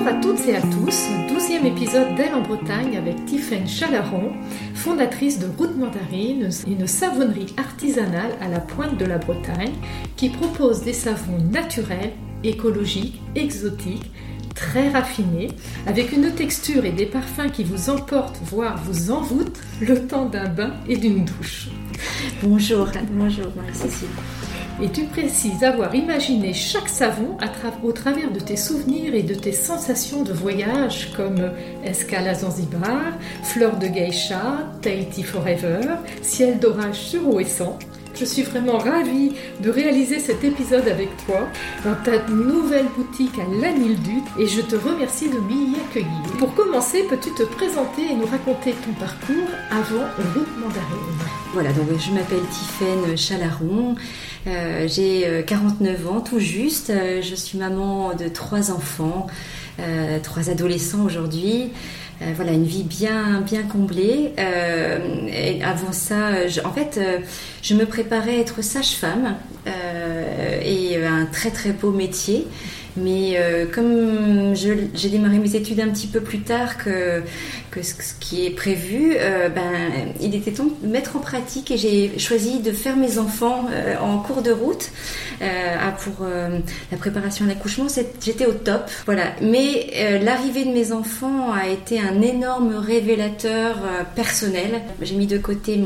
Bonjour à toutes et à tous, douzième épisode d'Elle en Bretagne avec Tiffaine Chalaron, fondatrice de Route Mandarine, une savonnerie artisanale à la pointe de la Bretagne qui propose des savons naturels, écologiques, exotiques, très raffinés, avec une texture et des parfums qui vous emportent, voire vous envoûtent, le temps d'un bain et d'une douche. Bonjour, bonjour Marie-Cécile et tu précises avoir imaginé chaque savon au travers de tes souvenirs et de tes sensations de voyage comme escale à Zanzibar, fleur de geisha, Tahiti Forever, ciel d'orage sur Ouessant. Je suis vraiment ravie de réaliser cet épisode avec toi dans ta nouvelle boutique à Lanildut et je te remercie de m'y accueillir. Pour commencer, peux-tu te présenter et nous raconter ton parcours avant Route Mandarine? Voilà, donc je m'appelle Tiffaine Chalaron. Euh, j'ai 49 euh, ans tout juste. Euh, je suis maman de trois enfants, trois adolescents aujourd'hui. Voilà, une vie bien, bien comblée. et avant ça, en fait, je me préparais à être sage-femme et un très très beau métier. Mais euh, comme j'ai démarré mes études un petit peu plus tard que, que ce, qui est prévu, euh, ben, il était temps de mettre en pratique et j'ai choisi de faire mes enfants euh, en cours de route pour la préparation à l'accouchement. J'étais au top, voilà. Mais l'arrivée de mes enfants a été un énorme révélateur personnel. J'ai mis de côté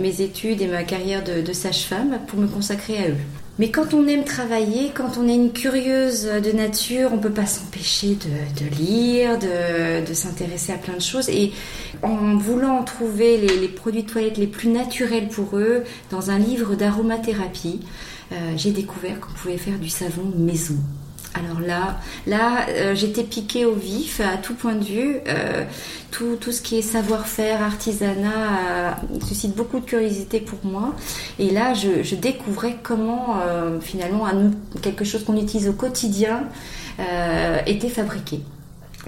mes études et ma carrière de sage-femme pour me consacrer à eux. Mais quand on aime travailler, quand on est une curieuse de nature, on peut pas s'empêcher de, lire, de, s'intéresser à plein de choses. Et en voulant trouver les, produits de toilette les plus naturels pour eux, dans un livre d'aromathérapie, euh, j'ai découvert qu'on pouvait faire du savon maison. Alors là, là, euh, j'étais piquée au vif à tout point de vue. Euh, tout, tout, ce qui est savoir-faire, artisanat, euh, suscite beaucoup de curiosité pour moi. Et là, je, découvrais comment finalement quelque chose qu'on utilise au quotidien était fabriqué.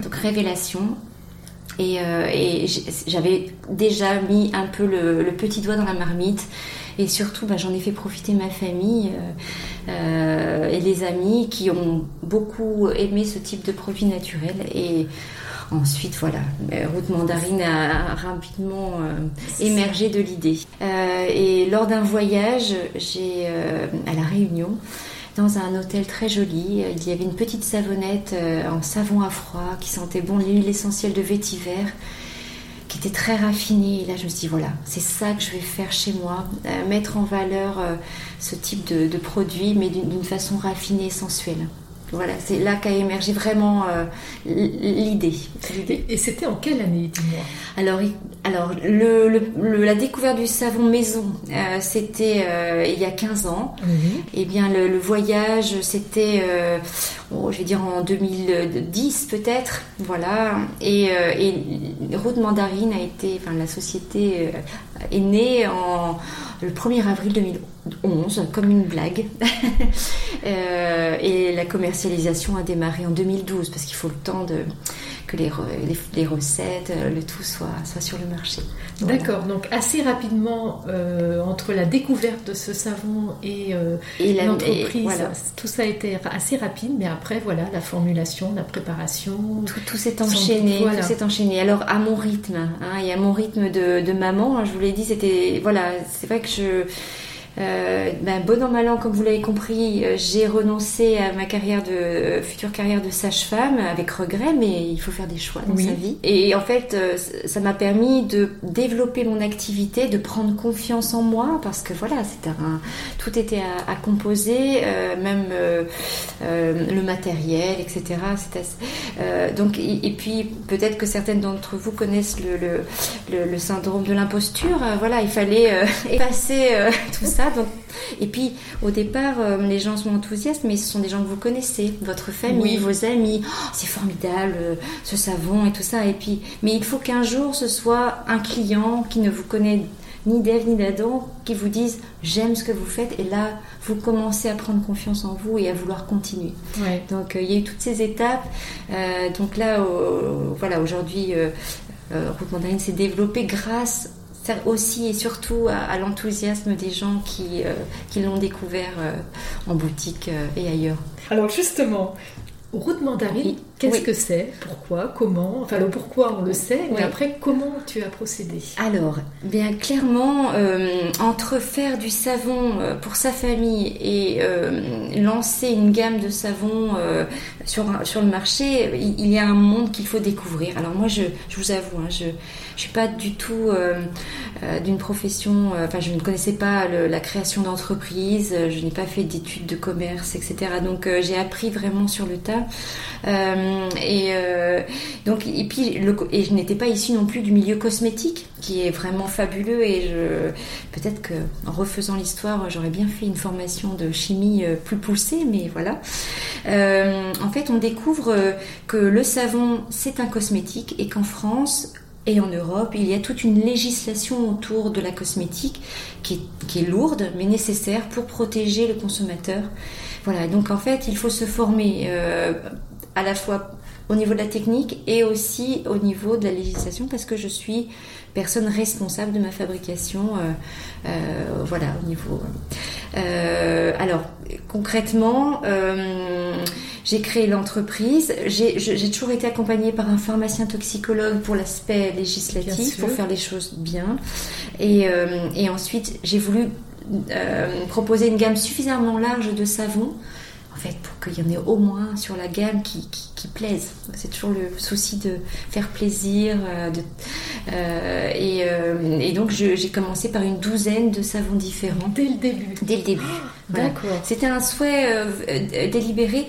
Donc révélation, et, j'avais déjà mis un peu le, petit doigt dans la marmite. Et surtout, bah, j'en ai fait profiter ma famille euh, euh, et les amis qui ont beaucoup aimé ce type de produit naturel. Et ensuite, voilà, euh, Route Mandarine a rapidement émergé de l'idée. et lors d'un voyage, j'ai à la Réunion, dans un hôtel très joli. Il y avait une petite savonnette en savon à froid qui sentait bon l'huile essentielle de vétiver qui était très raffiné. Et là, je me suis dit, voilà, c'est ça que je vais faire chez moi, euh, mettre en valeur euh, ce type de, de produit, mais d'une façon raffinée et sensuelle. Voilà, c'est là qu'a émergé vraiment euh, l'idée. Et c'était en quelle année, dis-moi? Alors, alors le, la découverte du savon maison, euh, c'était euh, il y a 15 ans. Et eh bien, le, voyage, c'était, oh, je vais dire en 2010 peut-être. Voilà. Et, et Route Mandarine a été, enfin, la société est née en le 1er avril 2011, comme une blague. Euh, et la commercialisation a démarré en 2012, parce qu'il faut le temps de, que les, les, recettes, euh, le tout soit, soit sur le marché. D'accord, donc assez rapidement, euh, entre la découverte de ce savon et, l'entreprise, tout ça a été assez rapide, mais après, voilà, la formulation, la préparation. Tout, s'est enchaîné, tout s'est enchaîné. Alors, à mon rythme, hein, et à mon rythme de, de maman, hein, je vous l'ai dit, c'était, voilà, c'est vrai que je euh, ben, bon an mal an, comme vous l'avez compris, euh, j'ai renoncé à ma carrière de euh, future carrière de sage-femme avec regret, mais il faut faire des choix dans sa vie. Et en fait, ça m'a permis de développer mon activité, de prendre confiance en moi, parce que voilà, c'était un, tout était à, composer, même le matériel, etc. donc, et, puis peut-être que certaines d'entre vous connaissent le, le, le syndrome de l'imposture. voilà, il fallait effacer tout ça et puis, au départ, euh, les gens sont enthousiastes, mais ce sont des gens que vous connaissez, votre famille, vos amis. Oh, c'est formidable, euh, ce savon et tout ça. Et puis, mais il faut qu'un jour, ce soit un client qui ne vous connaît ni d'Ève ni d'Adam qui vous dise j'aime ce que vous faites et là vous commencez à prendre confiance en vous et à vouloir continuer. Donc euh, il y a eu toutes ces étapes. donc là voilà aujourd'hui Route Mandarine s'est développée grâce aussi et surtout à, l'enthousiasme des gens qui, euh, qui l'ont découvert euh, en boutique euh, et ailleurs. Alors justement, Route Mandarine, Qu'est-ce que c'est? Pourquoi? Comment? Enfin, le pourquoi, on le sait, mais après, comment tu as procédé? Alors, bien clairement, euh, entre faire du savon euh, pour sa famille et euh, lancer une gamme de savons sur, sur le marché, il, y a un monde qu'il faut découvrir. Alors moi, je, je vous avoue, hein, je ne suis pas du tout d'une profession, enfin, je ne connaissais pas la création d'entreprise, je n'ai pas fait d'études de commerce, etc. Donc, j'ai appris vraiment sur le tas. Euh, et euh, donc et puis et je n'étais pas issue non plus du milieu cosmétique qui est vraiment fabuleux et je peut-être que refaisant l'histoire j'aurais bien fait une formation de chimie euh, plus poussée mais voilà en fait on découvre que le savon c'est un cosmétique et qu'en France et en Europe, il y a toute une législation autour de la cosmétique qui est, lourde mais nécessaire pour protéger le consommateur. Voilà, donc en fait, il faut se former à la fois au niveau de la technique et aussi au niveau de la législation parce que je suis personne responsable de ma fabrication. Euh, euh, voilà, au niveau. Euh, alors, concrètement, j'ai créé l'entreprise. J'ai toujours été accompagnée par un pharmacien toxicologue pour l'aspect législatif, pour faire les choses bien. Et, et ensuite, j'ai voulu proposer une gamme suffisamment large de savons fait, pour qu'il y en ait au moins sur la gamme qui, qui, plaise. C'est toujours le souci de faire plaisir. Euh, de, euh, et, euh, et, donc, j'ai commencé par une douzaine de savons différents. Dès le début Dès le début. D'accord. C'était un souhait délibéré.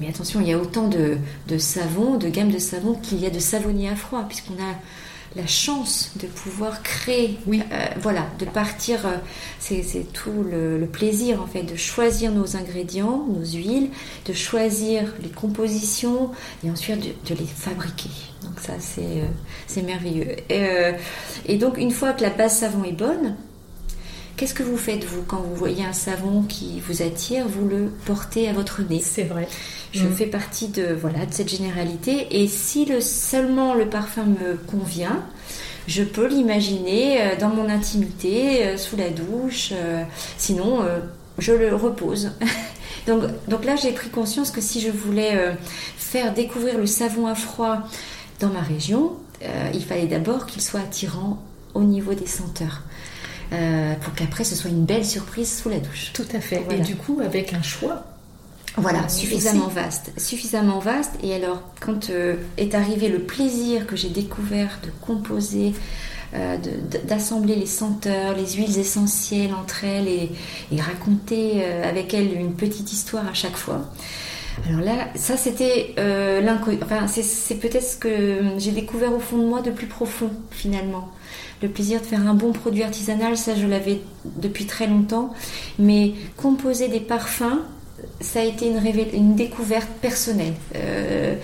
mais attention, il y a autant de, de savons, de gammes de savons qu'il y a de savonniers à froid, puisqu'on a la chance de pouvoir créer, oui. Euh, voilà, de partir, euh, c'est tout le, plaisir en fait, de choisir nos ingrédients, nos huiles, de choisir les compositions et ensuite de, les fabriquer. Donc ça c'est euh, merveilleux. et donc une fois que la base savon est bonne, Qu'est-ce que vous faites, vous, quand vous voyez un savon qui vous attire, vous le portez à votre nez? C'est vrai. Je mm. fais partie de, voilà, de cette généralité. Et si le, seulement le parfum me convient, je peux l'imaginer euh, dans mon intimité, euh, sous la douche. Euh, sinon, je le repose. donc, donc là, j'ai pris conscience que si je voulais faire découvrir le savon à froid dans ma région, il fallait d'abord qu'il soit attirant au niveau des senteurs. Euh, pour qu'après ce soit une belle surprise sous la douche. Tout à fait. Et du coup, avec un choix. Voilà, suffisamment vaste, suffisamment vaste. Et alors, quand euh, est arrivé le plaisir que j'ai découvert de composer, euh, d'assembler les senteurs, les huiles essentielles entre elles et, raconter avec elles une petite histoire à chaque fois. Alors là, ça c'était l'inconnu. Enfin, c'est peut-être ce que j'ai découvert au fond de moi de plus profond finalement le plaisir de faire un bon produit artisanal, ça je l'avais depuis très longtemps. Mais composer des parfums, ça a été une, une découverte personnelle. Euh,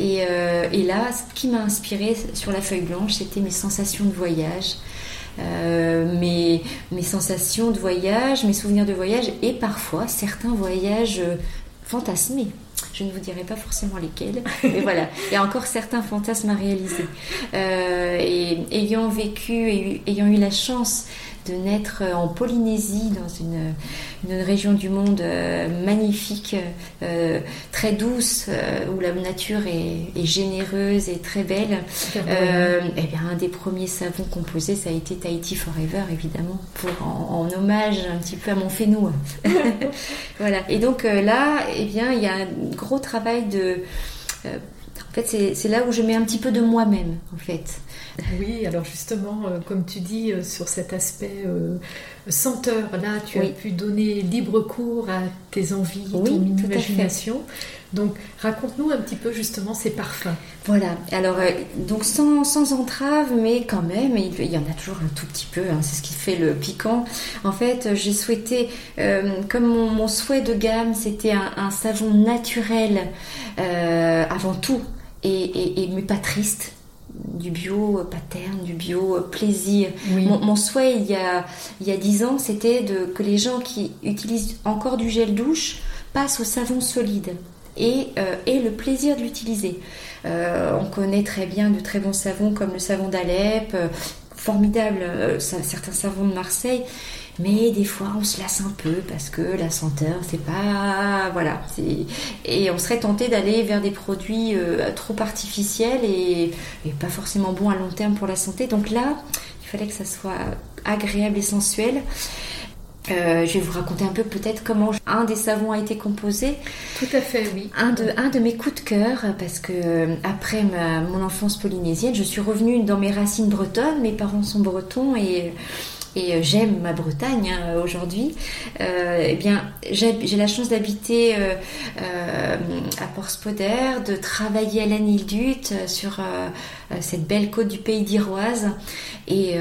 euh, et, là, ce qui m'a inspiré sur la feuille blanche, c'était mes sensations de voyage. Euh, mes, mes, sensations de voyage, mes souvenirs de voyage et parfois certains voyages fantasmés. Je ne vous dirai pas forcément lesquels, mais voilà, il y a encore certains fantasmes à réaliser. Euh, et ayant vécu et ayant eu la chance de naître en Polynésie, dans une, région du monde euh, magnifique, euh, très douce, euh, où la nature est, généreuse et très belle. et eh bien, un des premiers savons composés, ça a été Tahiti Forever, évidemment, pour, en, hommage un petit peu à mon fénou. voilà. Et donc là, eh bien, il y a un gros travail de... en fait, c'est là où je mets un petit peu de moi-même, en fait. Oui, alors justement, euh, comme tu dis, euh, sur cet aspect euh, senteur, là, tu as pu donner libre cours à tes envies, ton imagination. Donc, raconte-nous un petit peu justement ces parfums. Voilà, alors, donc sans, sans, entrave, mais quand même, il, y en a toujours un tout petit peu, hein, c'est ce qui fait le piquant. En fait, j'ai souhaité, comme mon, souhait de gamme, c'était un, savon naturel avant tout, et, et, mais pas triste du bio paterne, du bio plaisir. Mon, souhait il y a il y a dix ans, c'était de que les gens qui utilisent encore du gel douche passent au savon solide et euh, aient le plaisir de l'utiliser. Euh, on connaît très bien de très bons savons comme le savon d'Alep. Formidables, certains savons de Marseille, mais des fois on se lasse un peu parce que la senteur c'est pas voilà et on serait tenté d'aller vers des produits euh, trop artificiels et, pas forcément bons à long terme pour la santé. Donc là il fallait que ça soit agréable et sensuel euh, je vais vous raconter un peu peut-être comment un des savons a été composé. Tout à fait, oui. Un de, un de mes coups de cœur, parce que euh, après mon enfance polynésienne, je suis revenue dans mes racines bretonnes. Mes parents sont bretons et et euh, j'aime ma Bretagne hein, aujourd'hui, euh, eh bien, j'ai la chance d'habiter euh, à Port-Spoder, de travailler à l'Anildut sur cette belle côte du pays d'Iroise. Et,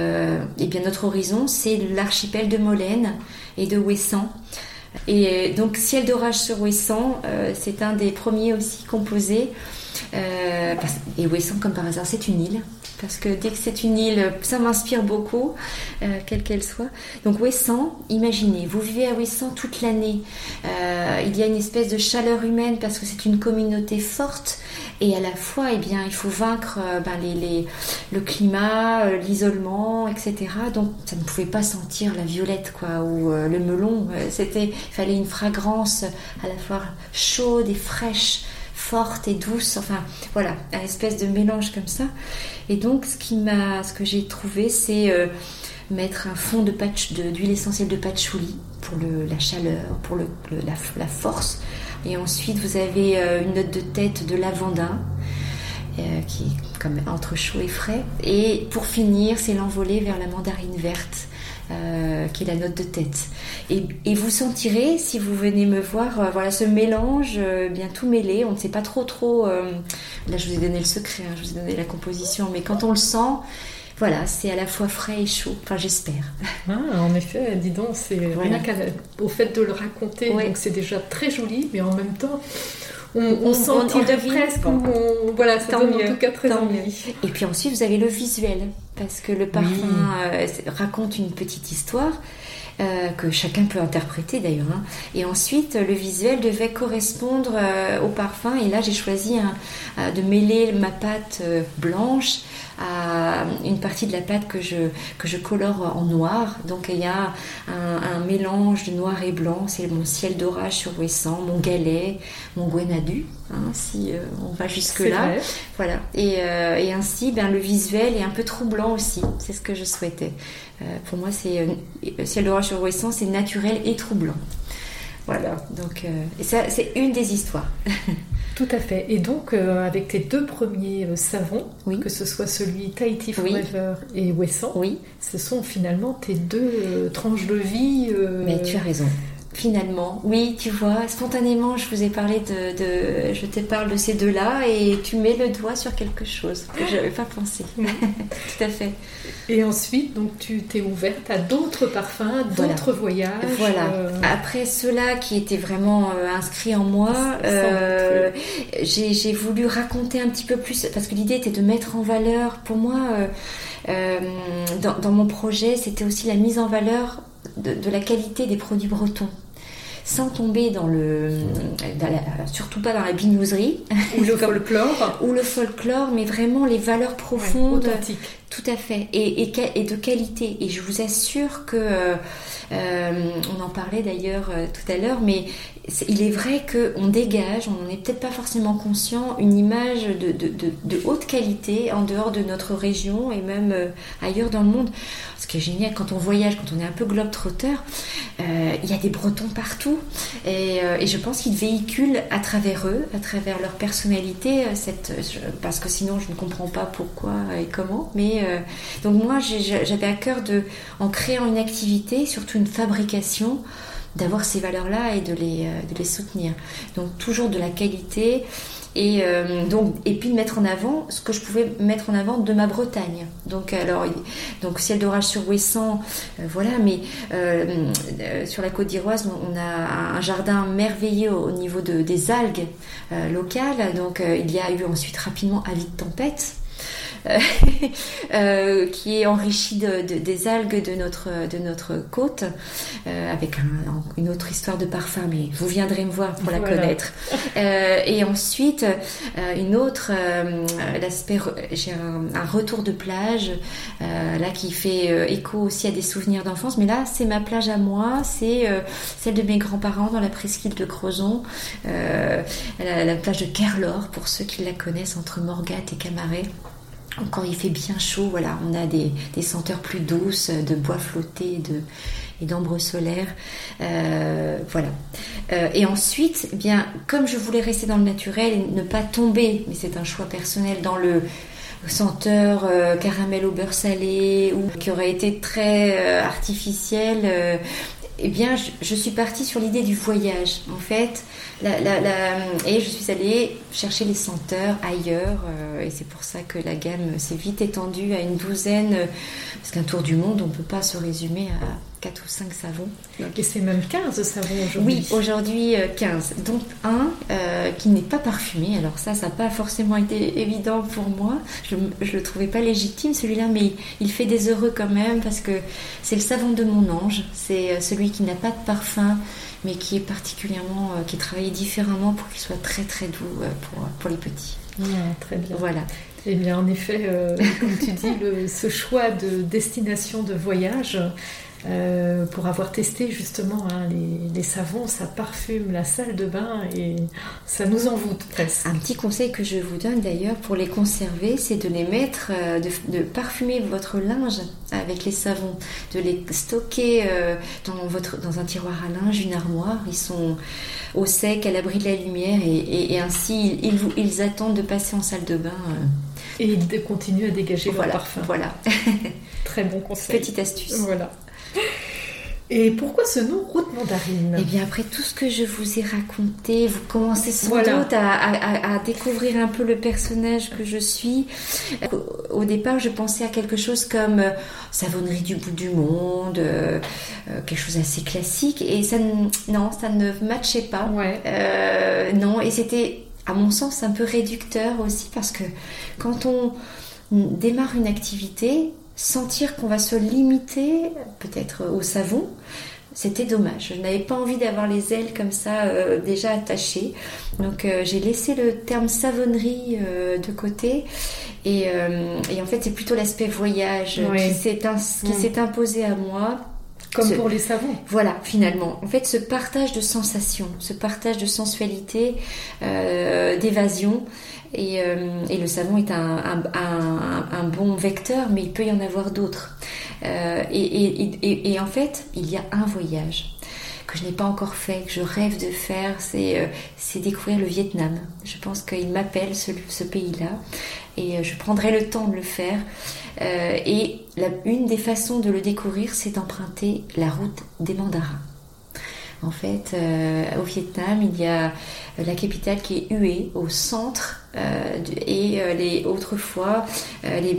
bien, notre horizon, c'est l'archipel de Molène et de Ouessant. Et donc, Ciel d'orage sur Ouessant, c'est un des premiers aussi composés. et Ouessant, comme par hasard, c'est une île parce que dès que c'est une île, ça m'inspire beaucoup, euh, quelle qu'elle soit. Donc Ouessant, imaginez, vous vivez à Ouessant toute l'année. Euh, il y a une espèce de chaleur humaine parce que c'est une communauté forte et à la fois, eh bien, il faut vaincre euh, ben, les, le climat, l'isolement, etc. Donc ça ne pouvait pas sentir la violette quoi ou le melon. Il fallait une fragrance à la fois chaude et fraîche forte et douce, enfin voilà, un espèce de mélange comme ça. Et donc ce, que j'ai trouvé, c'est euh, mettre un fond de d'huile essentielle de patchouli pour la chaleur, pour la, force. Et ensuite vous avez euh, une note de tête de lavandin. Euh, qui est comme entre chaud et frais. Et pour finir, c'est l'envolée vers la mandarine verte. Euh, qui est la note de tête. Et, vous sentirez, si vous venez me voir, euh, voilà ce mélange euh, bien tout mêlé. On ne sait pas trop trop. là, je vous ai donné le secret, hein, je vous ai donné la composition, mais quand on le sent, voilà, c'est à la fois frais et chaud. Enfin, j'espère. Ah, en effet, dis donc, c'est rien au fait de le raconter, donc c'est déjà très joli, mais en même temps, on, on, on presque. voilà, ça donne en tout cas très envie. Et puis ensuite, vous avez le visuel, parce que le parfum euh, raconte une petite histoire. Euh, que chacun peut interpréter d'ailleurs. Hein. Et ensuite, le visuel devait correspondre euh, au parfum. Et là, j'ai choisi de mêler ma pâte blanche à une partie de la pâte que je, que je colore en noir. Donc il y a un, mélange de noir et blanc. C'est mon ciel d'orage sur Ouessant, mon galet, mon gwenadu, hein, si euh, on va jusque-là. Voilà. Et, euh, et, ainsi, ben, le visuel est un peu troublant aussi. C'est ce que je souhaitais. Euh, pour moi, c'est ciel d'orage sur Ouessant, c'est naturel et troublant. Voilà. Donc, et ça, c'est une des histoires. Tout à fait. Et donc, euh, avec tes deux premiers euh, savons, que ce soit celui Tahiti Forever et Wesson, oui. ce sont finalement tes deux euh, tranches de vie. Mais tu as raison finalement. Oui, tu vois, spontanément, je vous ai parlé de, je te parle de ces deux-là et tu mets le doigt sur quelque chose que je n'avais pas pensé. Tout à fait. Et ensuite, donc, tu t'es ouverte à d'autres parfums, d'autres voyages. Voilà. Euh, Après ceux-là qui étaient vraiment euh, inscrits en moi, euh, j'ai voulu raconter un petit peu plus parce que l'idée était de mettre en valeur, pour moi, dans, dans mon projet, c'était aussi la mise en valeur de, la qualité des produits bretons. Sans tomber dans le, surtout pas dans la binouserie. Ou le folklore, ou le folklore, mais vraiment les valeurs profondes, tout à fait, et, et, de qualité. Et je vous assure que, euh, on en parlait d'ailleurs euh, tout à l'heure, mais il est vrai qu'on dégage, on n'en est peut-être pas forcément conscient, une image de, de, de, haute qualité en dehors de notre région et même euh, ailleurs dans le monde. Ce qui est génial quand on voyage, quand on est un peu globe-trotteur, euh, il y a des Bretons partout et, euh, et je pense qu'ils véhiculent à travers eux, à travers leur personnalité, cette, parce que sinon je ne comprends pas pourquoi et comment. Mais donc moi j'avais à cœur de, en créant une activité, surtout une fabrication, d'avoir ces valeurs-là et de les, euh, de les soutenir. Donc toujours de la qualité et euh, donc et puis de mettre en avant ce que je pouvais mettre en avant de ma Bretagne. Donc alors donc ciel d'orage sur Ouessant, euh, voilà, mais sur la côte d'Iroise, on a un jardin merveilleux au niveau de, des algues locales. Donc il y a eu ensuite rapidement avis de tempête. euh, qui est enrichi de, des algues de notre, de notre côte, euh, avec une autre histoire de parfum, mais vous viendrez me voir pour la connaître. et ensuite, une autre, l'aspect, j'ai un, retour de plage, là qui fait écho aussi à des souvenirs d'enfance, mais là c'est ma plage à moi, c'est celle de mes grands-parents dans la presqu'île de Crozon, la, la plage de Kerlor pour ceux qui la connaissent entre Morgat et Camaret. Quand il fait bien chaud, voilà, on a des, senteurs plus douces de bois flotté de, et d'ambre solaire. Euh, voilà. Euh, et ensuite, eh bien, comme je voulais rester dans le naturel et ne pas tomber, mais c'est un choix personnel, dans le senteur euh, caramel au beurre salé ou qui aurait été très artificiel, eh bien, je, suis partie sur l'idée du voyage. En fait, et je suis allée chercher les senteurs ailleurs. Euh, et c'est pour ça que la gamme s'est vite étendue à une douzaine. parce qu'un tour du monde, on ne peut pas se résumer à 4 ou 5 savons. Et c'est même 15 savons aujourd'hui. Oui, aujourd'hui 15. Euh, Donc un euh, qui n'est pas parfumé. Alors ça, ça n'a pas forcément été évident pour moi. Je ne le trouvais pas légitime celui-là, mais il fait des heureux quand même parce que c'est le savon de mon ange. C'est celui qui n'a pas de parfum mais qui est particulièrement, qui est travaillé différemment pour qu'il soit très très doux pour, pour les petits. très bien. Voilà. Eh bien, en effet, euh, comme tu dis, le, ce choix de destination de voyage, euh, pour avoir testé justement hein, les, savons, ça parfume la salle de bain et ça nous envoûte presque. Un petit conseil que je vous donne d'ailleurs pour les conserver, c'est de les mettre, euh, de, parfumer votre linge avec les savons, de les stocker dans, votre, dans un tiroir à linge, une armoire. Ils sont au sec, à l'abri de la lumière et, ainsi ils, ils, attendent de passer en salle de bain. Et de continuer à dégager voilà, parfum. Voilà. Très bon conseil. Petite astuce. Voilà. Et pourquoi ce nom route mandarine? Eh bien, après tout ce que je vous ai raconté, vous commencez sans doute à, découvrir un peu le personnage que je suis. Au départ, je pensais à quelque chose comme euh, savonnerie du bout du monde, euh, euh, quelque chose assez classique. Et ça, non, ça ne matchait pas. Ouais. non, et c'était à mon sens, un peu réducteur aussi parce que quand on démarre une activité, sentir qu'on va se limiter peut-être au savon, c'était dommage. Je n'avais pas envie d'avoir les ailes comme ça euh, déjà attachées. Donc euh, j'ai laissé le terme savonnerie euh, de côté. Et, en fait, c'est plutôt l'aspect voyage qui s'est imposé à moi comme pour les savons. Voilà, finalement. En fait, ce partage de sensations, ce partage de sensualité, euh, d'évasion, et, euh, et, le savon est un, un, un, bon vecteur, mais il peut y en avoir d'autres. Euh, et, et, et, en fait, il y a un voyage que je n'ai pas encore fait, que je rêve de faire, c'est euh, découvrir le Vietnam. Je pense qu'il m'appelle ce, ce pays-là et euh, je prendrai le temps de le faire. Euh, et la, une des façons de le découvrir, c'est d'emprunter la route des mandarins. En fait, euh, au Vietnam, il y a la capitale qui est Hue, au centre, et les, autrefois, les,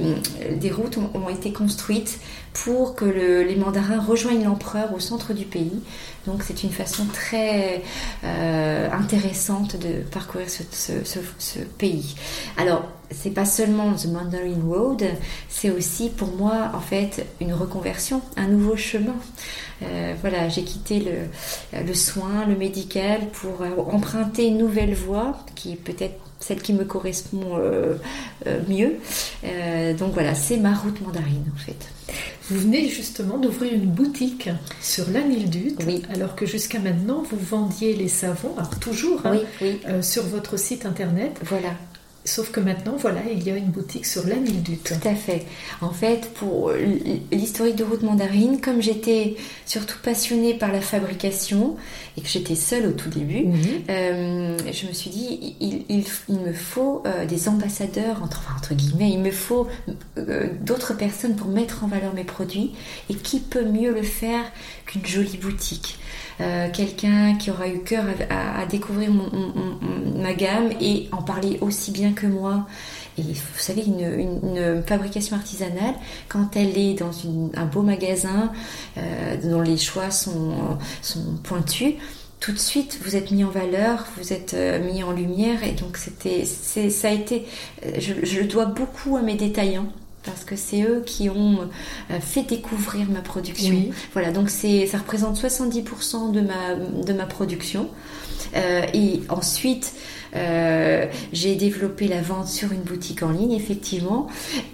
des routes ont, été construites pour que les mandarins rejoignent l'empereur au centre du pays. Donc c'est une façon très intéressante de parcourir ce, ce pays. Alors c'est pas seulement The Mandarin Road, c'est aussi pour moi en fait une reconversion, un nouveau chemin. Euh, voilà, j'ai quitté le, soin, le médical pour emprunter une nouvelle voie qui peut-être celle qui me correspond euh, euh, mieux. donc voilà, c'est ma route mandarine en fait. Vous venez justement d'ouvrir une boutique sur l'Anildut, oui. alors que jusqu'à maintenant vous vendiez les savons, alors toujours hein, oui, sur votre site internet. Voilà. Sauf que maintenant, voilà, il y a une boutique sur la du Tout à fait. En fait, pour l'historique de route mandarine, comme j'étais surtout passionnée par la fabrication et que j'étais seule au tout début, mhm. euh, je me suis dit, il, me faut euh, des ambassadeurs, entre, entre, guillemets, il me faut euh, d'autres personnes pour mettre en valeur mes produits. Et qui peut mieux le faire qu'une jolie boutique? Euh, quelqu'un qui aura eu cœur à, découvrir ma gamme et en parler aussi bien que moi. Et vous savez, une, fabrication artisanale, quand elle est dans un beau magasin euh, dont les choix sont, pointus, tout de suite, vous êtes mis en valeur, vous êtes mis en lumière, et donc c'était, ça a été, je le dois beaucoup à mes détaillants parce que c'est eux qui ont fait découvrir ma production. Voilà, donc c'est, ça représente 70% de ma, de ma production. Euh, et ensuite, euh, j'ai développé la vente sur une boutique en ligne, effectivement.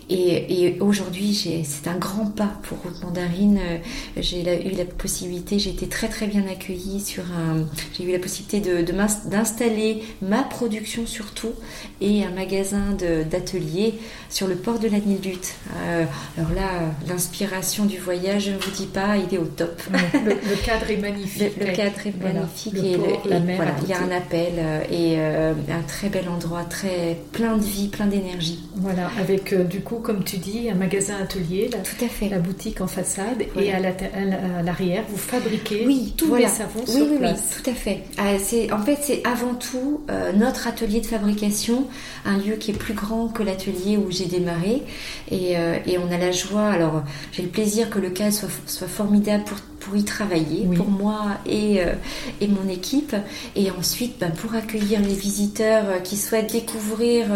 Et, aujourd'hui, c'est un grand pas pour Route Mandarine. Euh, j'ai eu la possibilité, j'ai été très très bien accueillie sur un. J'ai eu la possibilité d'installer de, ma production surtout et un magasin d'atelier sur le port de la Nilbutte. Euh, alors là, l'inspiration du voyage, je ne vous dis pas, il est au top. le, cadre est magnifique. Le, cadre est magnifique et, voilà, il y a un appel et euh, un très bel endroit, très plein de vie, plein d'énergie. Voilà, avec euh, du coup, comme tu dis, un magasin atelier, la, tout à fait. la boutique en façade, et à l'arrière, vous fabriquez oui, tous les savons oui, sur oui, place. Oui, tout à fait. Euh, c'est, en fait, c'est avant tout notre atelier de fabrication, un lieu qui est plus grand que l'atelier où j'ai démarré, et, et, on a la joie. Alors, j'ai le plaisir que le cas soit, soit formidable pour pour y travailler, pour moi et, euh, et, mon équipe. Et ensuite, ben, pour accueillir les visiteurs euh, qui souhaitent découvrir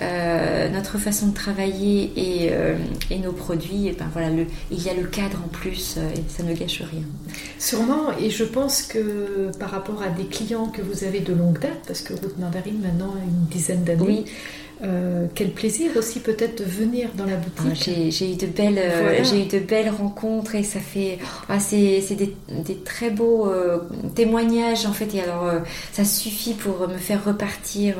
euh, notre façon de travailler et, et nos produits, et ben, voilà, le, il y a le cadre en plus et ça ne gâche rien. Sûrement, et je pense que par rapport à des clients que vous avez de longue date, parce que Route Mandarine maintenant a une dizaine d'années, oui. Euh, quel plaisir aussi peut-être de venir dans la boutique. Ah, j'ai eu de belles, euh, j'ai eu de belles rencontres et ça fait, ah, c'est des, des, très beaux euh, témoignages en fait. Et alors, ça suffit pour me faire repartir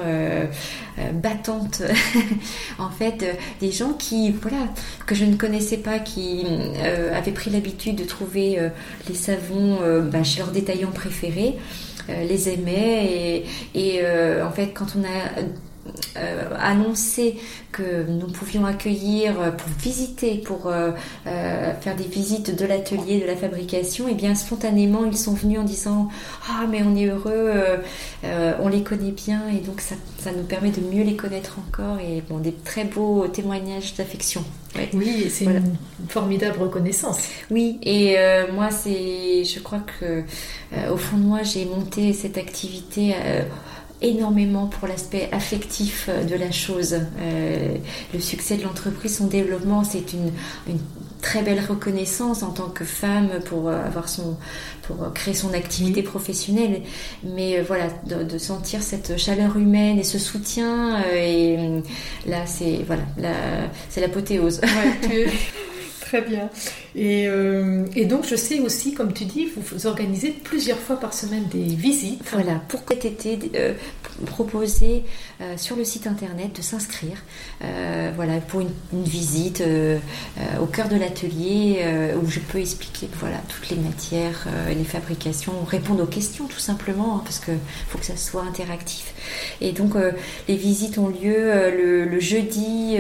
battante. en fait, des gens qui, voilà, que je ne connaissais pas, qui avaient pris l'habitude de trouver les savons bah, chez leurs détaillants préférés. les aimaient et, et en fait quand on a euh, annoncé que nous pouvions accueillir euh, pour visiter, pour euh, faire des visites de l'atelier, de la fabrication, et eh bien spontanément ils sont venus en disant ah mais on est heureux, on les connaît bien et donc ça, ça, nous permet de mieux les connaître encore et bon des très beaux témoignages d'affection. Oui, c'est une formidable reconnaissance. Oui, et moi c'est, je crois que au fond de moi j'ai monté cette activité énormément pour l'aspect affectif euh, de la chose. Euh, le succès de l'entreprise, son développement, c'est une, très belle reconnaissance en tant que femme pour euh, avoir son pour créer son activité professionnelle mais voilà de, sentir cette chaleur humaine et ce soutien et là c'est voilà c'est l'apothéose Très bien. Et, euh, et, donc, je sais aussi, comme tu dis, vous, organisez plusieurs fois par semaine des visites. Voilà, pour cet été, euh, proposer euh, sur le site internet de s'inscrire voilà, pour une, visite au cœur de l'atelier où je peux expliquer voilà, toutes les matières, les fabrications, répondre aux questions tout simplement, hein, parce qu'il faut que ça soit interactif. Et donc, les visites ont lieu le, jeudi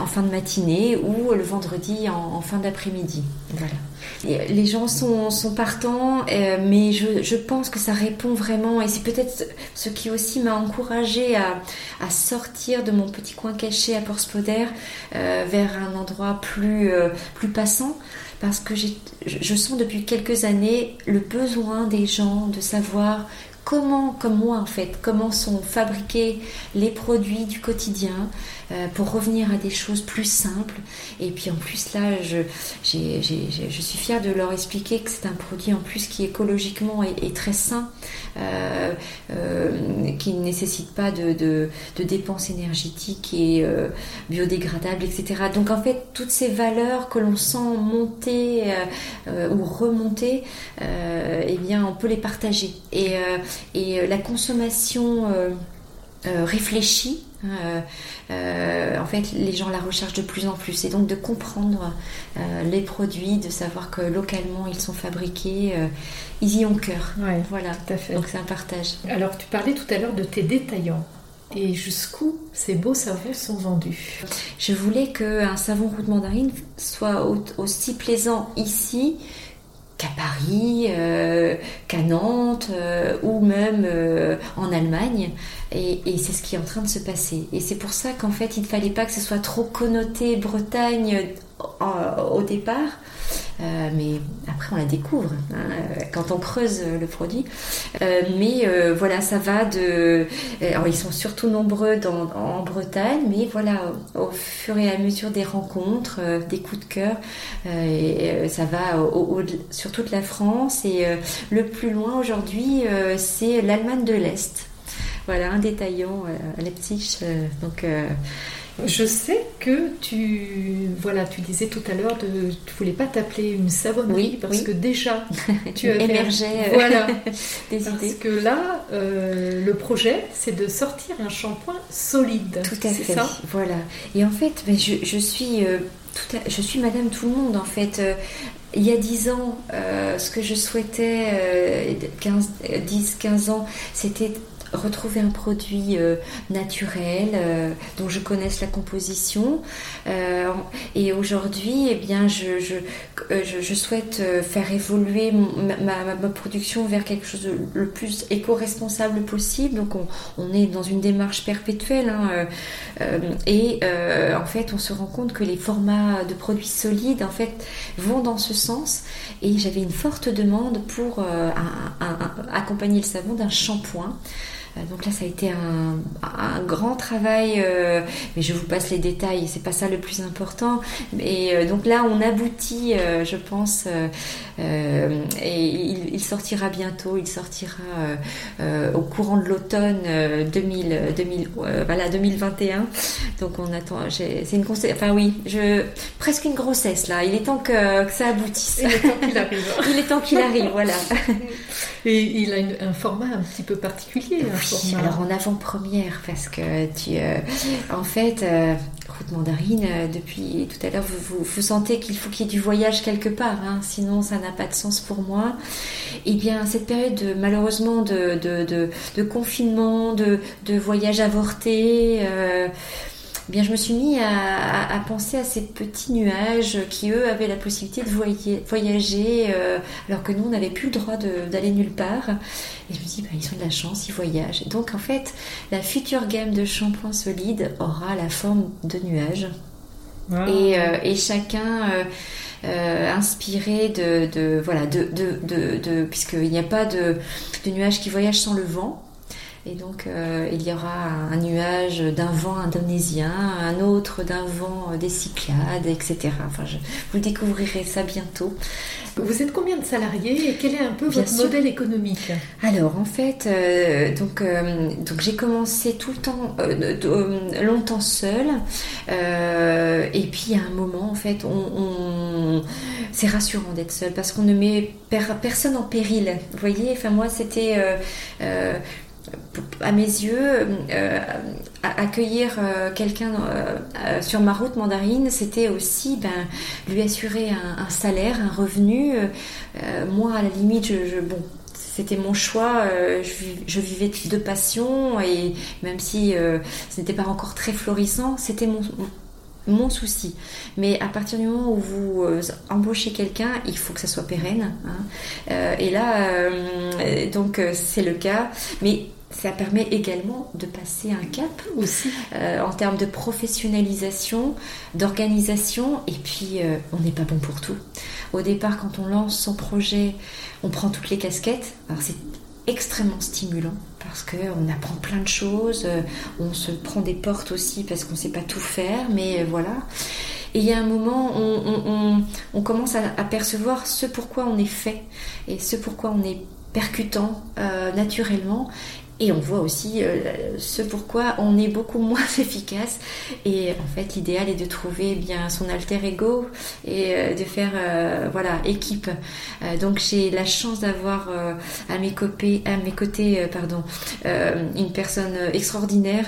en fin de matinée ou le vendredi en fin d'après-midi. Voilà. les gens sont, partants, euh, mais je, pense que ça répond vraiment, et c'est peut-être ce qui aussi m'a encouragé à, sortir de mon petit coin caché à Porspoder euh, vers un endroit plus, euh, plus passant, parce que je sens depuis quelques années le besoin des gens de savoir comment, comme moi en fait, comment sont fabriqués les produits du quotidien euh, pour revenir à des choses plus simples. Et puis en plus là, je, je suis fière de leur expliquer que c'est un produit en plus qui écologiquement est, très sain, euh, euh, qui ne nécessite pas de, de, dépenses énergétiques et biodégradables, etc. Donc en fait, toutes ces valeurs que l'on sent monter ou remonter, eh bien on peut les partager. Et, et euh, la consommation euh, euh, réfléchie, en fait, les gens la recherchent de plus en plus. Et donc de comprendre les produits, de savoir que localement ils sont fabriqués, ils y ont cœur. voilà, tout à fait. Donc c'est un partage. Alors tu parlais tout à l'heure de tes détaillants. Et jusqu'où ces beaux savons sont vendus? Je voulais qu'un savon route mandarine soit aussi plaisant ici qu'à Paris, euh, qu'à Nantes euh, ou même euh, en Allemagne. Et, c'est ce qui est en train de se passer. Et c'est pour ça qu'en fait, il ne fallait pas que ce soit trop connoté Bretagne au départ. mais après on la découvre hein, quand on creuse le produit. mais voilà, ça va de. Alors, ils sont surtout nombreux en Bretagne, mais voilà, au, fur et à mesure des rencontres, des coups de cœur, ça va sur toute la France. Et le plus loin aujourd'hui, c'est l'Allemagne de l'Est. Voilà, un détaillant à Leipzig. donc je sais que tu, voilà, tu disais tout à l'heure de, tu voulais pas t'appeler une savonnerie parce que déjà tu avais émergé euh, voilà, des parce que là, euh, le projet, c'est de sortir un shampoing solide. Tout à fait. Ça? voilà. Et en fait, mais je, je suis euh, tout je suis Madame Tout le Monde en fait. il y a 10 ans, ce que je souhaitais, 10-15 ans, c'était retrouver un produit euh, naturel euh, dont je connaisse la composition. Euh, et aujourd'hui, eh bien, je, je, souhaite faire évoluer ma, production vers quelque chose de le plus éco-responsable possible. Donc, on, on, est dans une démarche perpétuelle. Hein, et en fait, on se rend compte que les formats de produits solides, en fait, vont dans ce sens. Et j'avais une forte demande pour accompagner le savon d'un shampoing. Euh, donc là, ça a été un, grand travail, euh, mais je vous passe les détails, c'est pas ça le plus important. Et euh, donc là, on aboutit, je pense, et il, sortira bientôt, il sortira au courant de l'automne 2000, 2000, voilà, 2021. Donc on attend, c'est une enfin oui, je, presque une grossesse là, il est temps que, ça aboutisse. Il est temps qu'il arrive. il est temps qu'il arrive, voilà. Et il a un format un petit peu particulier. Alors en avant-première, parce que tu, euh, en fait, euh, route mandarine, euh, depuis tout à l'heure, vous, vous, sentez qu'il faut qu'il y ait du voyage quelque part, hein, sinon ça n'a pas de sens pour moi. Eh bien, cette période malheureusement de, de, de, confinement, de, de voyage avorté, eh bien, je me suis mis à, penser à ces petits nuages qui, eux, avaient la possibilité de voyager, euh, alors que nous, on n'avait plus le droit d'aller nulle part. Et je me dis, bah, ils ont de la chance, ils voyagent. donc, en fait, la future gamme de shampoings solides aura la forme de nuages. Et, euh, et, chacun... Euh, inspiré de, de voilà de, de, de, puisqu'il n'y a pas de, de nuages qui voyagent sans le vent et donc, euh, il y aura un nuage d'un vent indonésien, un autre d'un vent des Cyclades, etc. Enfin, je, vous découvrirez ça bientôt. Vous êtes combien de salariés et quel est un peu votre modèle économique? Alors, en fait, euh, donc, euh, donc j'ai commencé tout le temps, longtemps seule. et puis, à un moment, en fait, on, c'est rassurant d'être seule parce qu'on ne met personne en péril. Vous voyez, enfin, moi, c'était à mes yeux, euh, accueillir euh, quelqu'un euh, sur ma route mandarine, c'était aussi ben, lui assurer un, salaire, un revenu. moi, à la limite, je, bon, c'était mon choix. Je, vivais de passion et même si ce n'était pas encore très florissant, c'était mon, mon souci. Mais à partir du moment où vous embauchez quelqu'un, il faut que ça soit pérenne. Hein. et là, donc c'est le cas. Mais ça permet également de passer un cap aussi euh, en termes de professionnalisation, d'organisation, et puis euh, on n'est pas bon pour tout. Au départ, quand on lance son projet, on prend toutes les casquettes. Alors c'est extrêmement stimulant parce qu'on apprend plein de choses, euh, on se prend des portes aussi parce qu'on ne sait pas tout faire, mais voilà. Et il y a un moment, on, on commence à apercevoir ce pourquoi on est fait et ce pourquoi on est percutant naturellement et on voit aussi euh, ce pourquoi on est beaucoup moins efficace. Et en fait, l'idéal est de trouver bien son alter ego et euh, de faire euh, voilà équipe. donc j'ai la chance d'avoir à mes côtés, à mes côtés pardon, une personne extraordinaire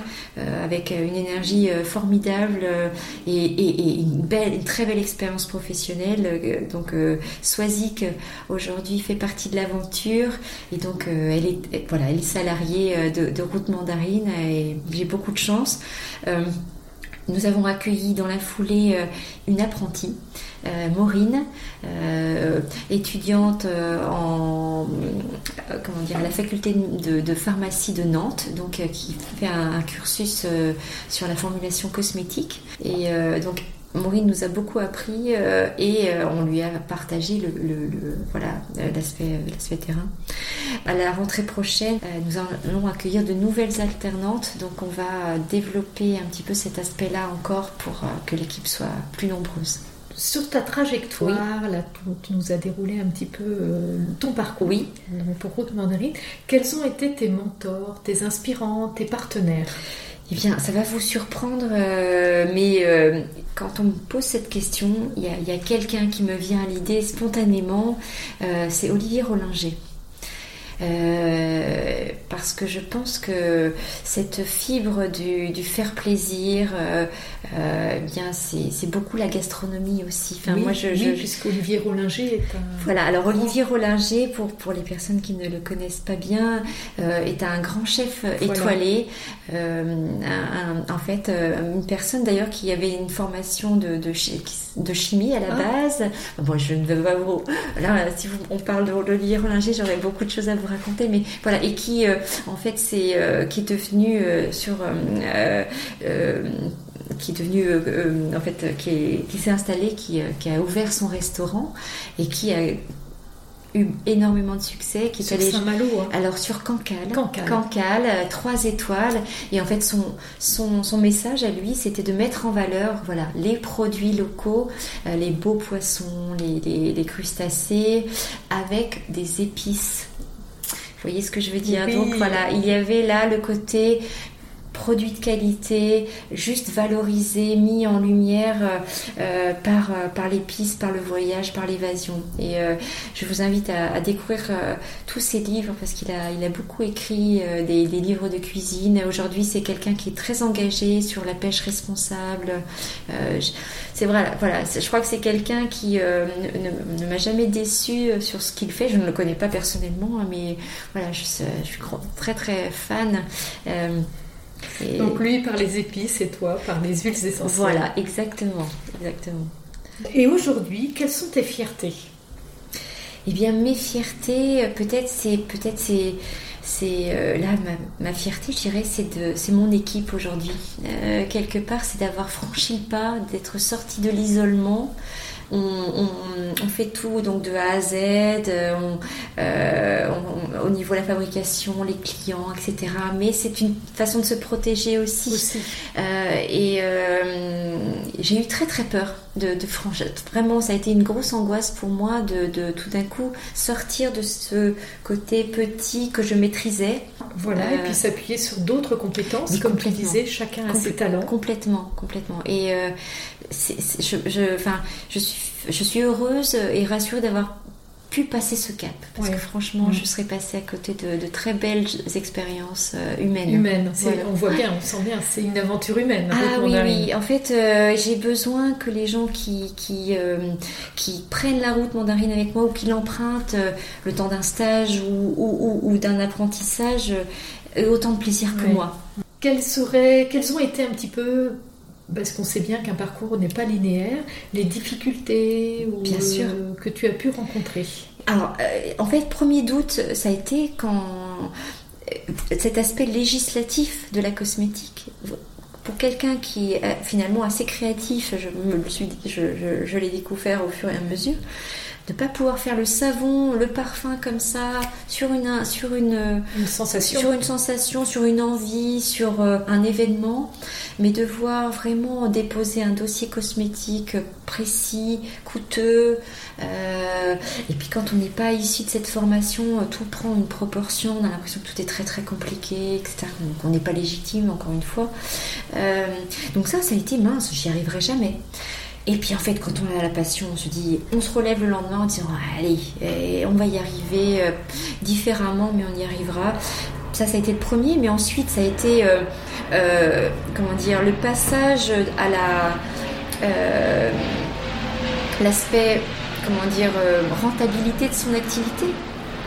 avec une énergie formidable et, une belle, une très belle expérience professionnelle. donc Swazik aujourd'hui fait partie de l'aventure et donc elle est voilà elle est salariée euh, de, route mandarine et j'ai beaucoup de chance. Euh, nous avons accueilli dans la foulée euh, une apprentie, Maureen, étudiante en comment dire, à la faculté de, pharmacie de Nantes, donc qui fait un, cursus sur la formulation cosmétique. Maureen nous a beaucoup appris et on lui a partagé le, voilà l'aspect l'aspect terrain. À la rentrée prochaine, nous allons accueillir de nouvelles alternantes, donc on va développer un petit peu cet aspect-là encore pour que l'équipe soit plus nombreuse. Sur ta trajectoire, là, tu, nous as déroulé un petit peu euh, ton parcours oui. Euh, pour Route Mandarine. Quels ont été tes mentors, tes inspirants, tes partenaires? Eh bien, ça va vous surprendre, euh, mais quand on me pose cette question, il y a, a quelqu'un qui me vient à l'idée spontanément, c'est Olivier Rollinger. Euh, parce que je pense que cette fibre du, du faire plaisir, euh, euh, bien c'est beaucoup la gastronomie aussi. Enfin, moi, je, oui, puisqu'Olivier Rollinger est un... Voilà, alors Olivier Rollinger, pour, pour les personnes qui ne le connaissent pas bien, est un grand chef étoilé. en fait, une personne d'ailleurs qui avait une formation de, de, de chimie à la ah. base. Bon, je ne veux pas vous... Là, si on parle d'Olivier Rollinger, j'aurais beaucoup de choses à vous raconter, mais voilà, et qui euh, en fait c'est euh, qui est devenu euh, sur qui est devenu en fait qui, qui s'est installé, qui, qui, a ouvert son restaurant et qui a eu énormément de succès. Qui sur allé, Saint-Malo hein. Alors sur Cancale. Cancale. Cancale, trois étoiles. Et en fait, son, son, son message à lui, c'était de mettre en valeur voilà, les produits locaux, les beaux poissons, les, les, les, crustacés, avec des épices vous voyez ce que je veux dire? Donc voilà, il y avait là le côté produit de qualité, juste valorisé, mis en lumière euh, euh, par, euh, par l'épice, par le voyage, par l'évasion. Et je vous invite à, découvrir tous ces livres parce qu'il a, il a beaucoup écrit des, livres de cuisine. Aujourd'hui, c'est quelqu'un qui est très engagé sur la pêche responsable. c'est vrai, voilà, je crois que c'est quelqu'un qui ne, m'a jamais déçu sur ce qu'il fait. Je ne le connais pas personnellement, hein, mais voilà, je, je suis très très fan. Donc lui par les épices et toi par les huiles essentielles. Voilà, exactement, exactement. Et aujourd'hui, quelles sont tes fiertés? Eh bien, mes fiertés, peut-être c'est peut-être c'est c'est euh, là ma, fierté, je dirais, c'est de c'est mon équipe aujourd'hui. Euh, quelque part, c'est d'avoir franchi le pas, d'être sorti de l'isolement. On, fait tout donc de A à Z, euh, au niveau de la fabrication, les clients, etc. Mais c'est une façon de se protéger aussi. Euh, et euh, j'ai eu très très peur de, de franchir. Vraiment, ça a été une grosse angoisse pour moi de, tout d'un coup sortir de ce côté petit que je maîtrisais. Voilà, et puis s'appuyer sur d'autres compétences, comme tu disais, chacun a ses talents. Complètement, complètement. Et je, je, enfin, je, suis, je suis heureuse et rassurée d'avoir pu passer ce cap. Parce que franchement, je serais passée à côté de, très belles expériences euh, humaines. Humaines, on voit bien, on sent bien, c'est une aventure humaine. Ah oui, oui, en fait, euh, j'ai besoin que les gens qui, qui, euh, qui prennent la route mandarine avec moi ou qui l'empruntent le temps d'un stage ou, ou, ou, d'un apprentissage aient autant de plaisir que moi. Quelles, seraient, quelles ont été un petit peu parce qu'on sait bien qu'un parcours n'est pas linéaire, les difficultés bien sûr. que tu as pu rencontrer Alors, euh, en fait, premier doute, ça a été quand euh, cet aspect législatif de la cosmétique. Pour quelqu'un qui est finalement assez créatif, je, suis, je, je l'ai découvert au fur et à mesure, de pas pouvoir faire le savon, le parfum comme ça sur une sur une, sensation sur une sensation, sur une envie, sur euh, un événement, mais devoir vraiment déposer un dossier cosmétique précis, coûteux. Euh, et puis quand on n'est pas issu de cette formation, euh, tout prend une proportion. On a l'impression que tout est très très compliqué, etc. Donc on n'est pas légitime encore une fois. donc ça, ça a été mince. J'y arriverai jamais. Et puis en fait, quand on a la passion, on se dit, on se relève le lendemain en disant, allez, eh, on va y arriver euh, différemment, mais on y arrivera. Ça, ça a été le premier, mais ensuite, ça a été, euh, euh, comment dire, le passage à la l'aspect, comment dire, rentabilité de son activité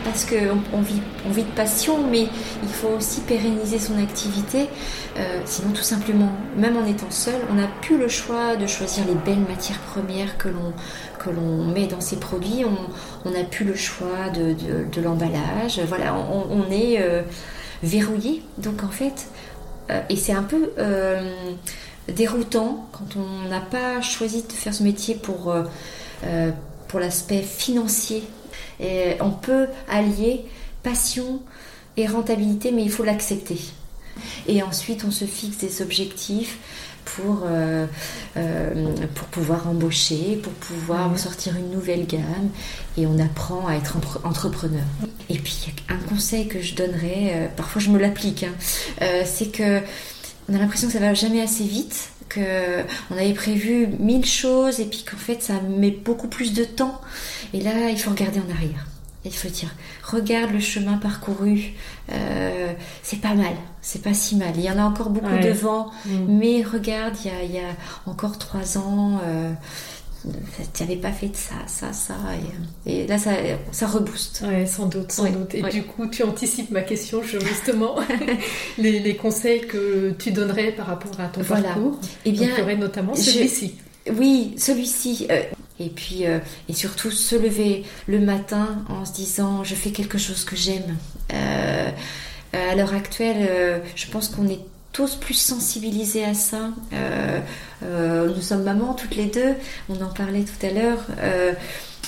parce qu'on vit, de passion, mais il faut aussi pérenniser son activité. Euh, sinon, tout simplement, même en étant seul, on n'a plus le choix de choisir les belles matières premières que l'on que l'on met dans ces produits. On n'a plus le choix de, de, l'emballage. Voilà, on, est euh, verrouillé. Donc en fait, euh, et c'est un peu déroutant quand on n'a pas choisi de faire ce métier pour, pour l'aspect financier. Et on peut allier passion et rentabilité, mais il faut l'accepter. Et ensuite, on se fixe des objectifs pour, euh, euh, pour pouvoir embaucher, pour pouvoir sortir une nouvelle gamme et on apprend à être entrepreneur. Et puis un conseil que je donnerais, euh, parfois je me l'applique, hein, c'est que on a l'impression que ça va jamais assez vite, que on avait prévu mille choses et puis qu'en fait ça met beaucoup plus de temps. Et là, il faut regarder en arrière il faut dire, regarde le chemin parcouru, euh, c'est pas mal, c'est pas si mal. Il y en a encore beaucoup devant, mm. mais regarde, il y, a, encore trois ans, euh, tu n'avais pas fait de ça, ça, ça, et, là ça, ça rebooste. Oui, sans doute, sans doute. Et du coup, tu anticipes ma question, justement, les, conseils que tu donnerais par rapport à ton parcours. Et eh bien, Donc, notamment celui-ci. Oui, celui-ci. Euh, et puis, euh, et surtout se lever le matin en se disant je fais quelque chose que j'aime. Euh, à l'heure actuelle, je pense qu'on est tous plus sensibilisés à ça. nous sommes mamans toutes les deux, on en parlait tout à l'heure.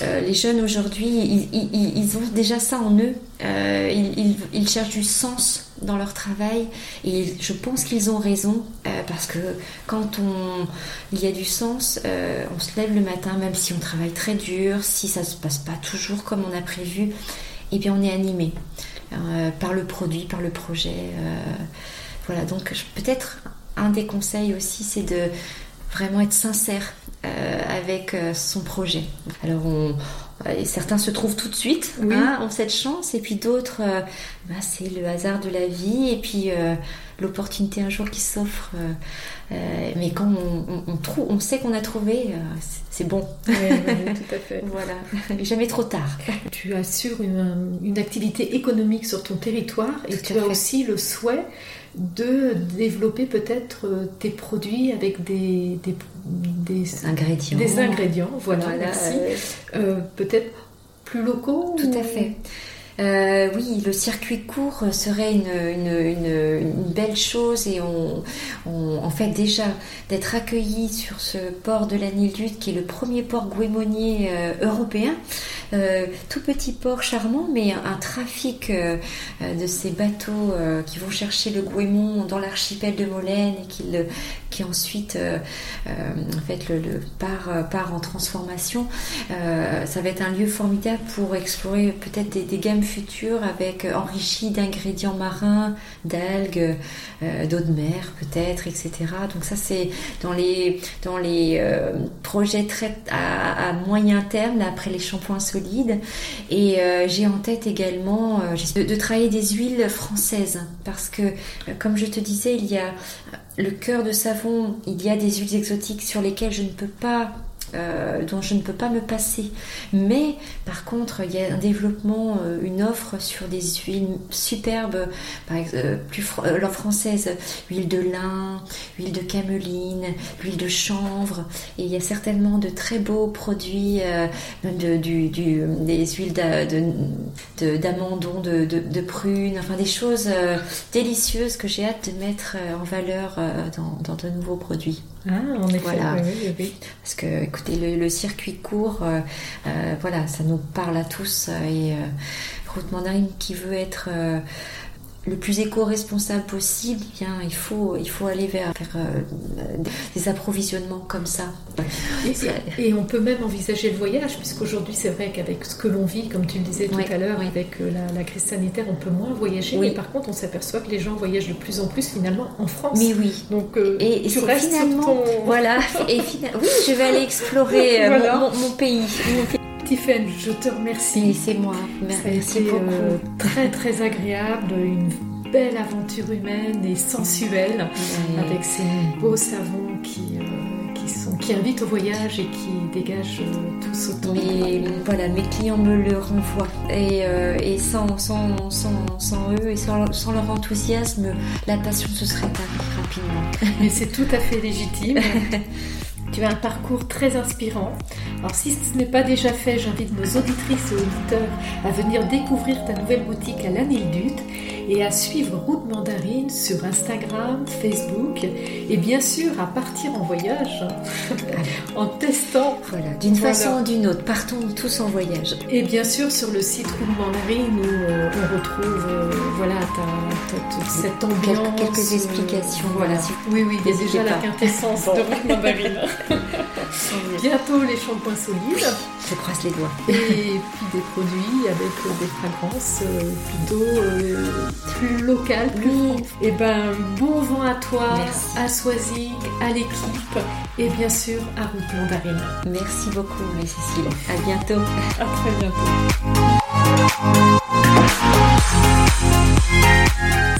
les jeunes aujourd'hui, ils, ont déjà ça en eux. ils, cherchent du sens dans leur travail et je pense qu'ils ont raison euh, parce que quand on, il y a du sens, euh, on se lève le matin même si on travaille très dur, si ça se passe pas toujours comme on a prévu, et eh bien on est animé euh, par le produit, par le projet. Voilà, donc peut-être un des conseils aussi c'est de vraiment être sincère avec son projet. Alors on, et certains se trouvent tout de suite, hein, ont cette chance, et puis d'autres, euh, bah, c'est le hasard de la vie, et puis euh, l'opportunité un jour qui s'offre. Euh, mais quand on, on sait qu'on a trouvé, c'est bon. Oui, tout à fait. voilà, jamais trop tard. Tu assures une, une activité économique sur ton territoire, et tu as aussi le souhait de développer peut-être tes produits avec des, des, des ingrédients. Des ingrédients, voilà, merci. Euh, peut-être plus locaux Tout à fait. Euh, oui, le circuit court serait une, belle chose et on, en fait déjà d'être accueilli sur ce port de la Nilud qui est le premier port gouémonier euh, européen. Euh, tout petit port charmant, mais un, trafic de ces bateaux qui vont chercher le Gouémont dans l'archipel de Molène et qui, ensuite en fait le, part, part, en transformation. ça va être un lieu formidable pour explorer peut-être des, des gammes futur avec euh, enrichi d'ingrédients marins, d'algues, euh, d'eau de mer peut-être, etc. Donc ça c'est dans les dans les euh, projets à, moyen terme après les shampoings solides. Et j'ai en tête également de travailler des huiles françaises parce que comme je te disais il y a le cœur de savon, il y a des huiles exotiques sur lesquelles je ne peux pas euh, dont je ne peux pas me passer. Mais par contre, il y a un développement, euh, une offre sur des huiles superbes, par exemple, euh, plus française, huile de lin, huile de cameline, huile de chanvre, et il y a certainement de très beaux produits, même des huiles d'amandon, de, de, de, prunes, enfin des choses délicieuses que j'ai hâte de mettre en valeur dans de nouveaux produits. Ah, en effet, voilà. Parce que, écoutez, le, circuit court, euh, euh, voilà, ça nous parle à tous. Euh, et Route Mandarine qui veut être le plus éco-responsable possible, eh bien, il faut, il faut aller vers, euh, des approvisionnements comme ça. Et, on peut même envisager le voyage, puisqu'aujourd'hui, c'est vrai qu'avec ce que l'on vit, comme tu le disais tout à l'heure, avec euh, la, crise sanitaire, on peut moins voyager. Mais par contre, on s'aperçoit que les gens voyagent de plus en plus finalement en France. Mais oui. Donc, euh, et, tu restes finalement, sur ton... Voilà. Et oui, je vais aller explorer mon, mon, pays. Tiffaine, je te remercie. c'est moi. Merci beaucoup. Euh, très très agréable, une belle aventure humaine et sensuelle avec ces beaux savons qui, euh, qui, sont, qui invitent au voyage et qui dégagent euh, tous autant. Mais voilà, mes clients me le renvoient et, et sans, sans, sans, sans, eux et sans, sans, leur enthousiasme, la passion se serait arrêtée rapidement. Mais c'est tout à fait légitime. Tu as un parcours très inspirant. Alors si ce n'est pas déjà fait, j'invite nos auditrices et auditeurs à venir découvrir ta nouvelle boutique à l'Anildut et à suivre Route Mandarine sur Instagram, Facebook et bien sûr à partir en voyage en testant. Voilà, d'une façon ou d'une autre, partons tous en voyage. Et bien sûr sur le site Route Mandarine où euh, on retrouve euh, voilà, cette ambiance. Quelques, explications. Voilà. Oui, oui, il y a déjà la quintessence de Route Mandarine. bientôt les shampoings solides. Je croise les doigts. et puis des produits avec des fragrances euh, plutôt euh, plus locales. Mmh. Et eh ben bon vent à toi, à Soisig, à l'équipe et bien sûr à Route Mandarine. Merci beaucoup, mais Cécile. À bientôt. À très bientôt.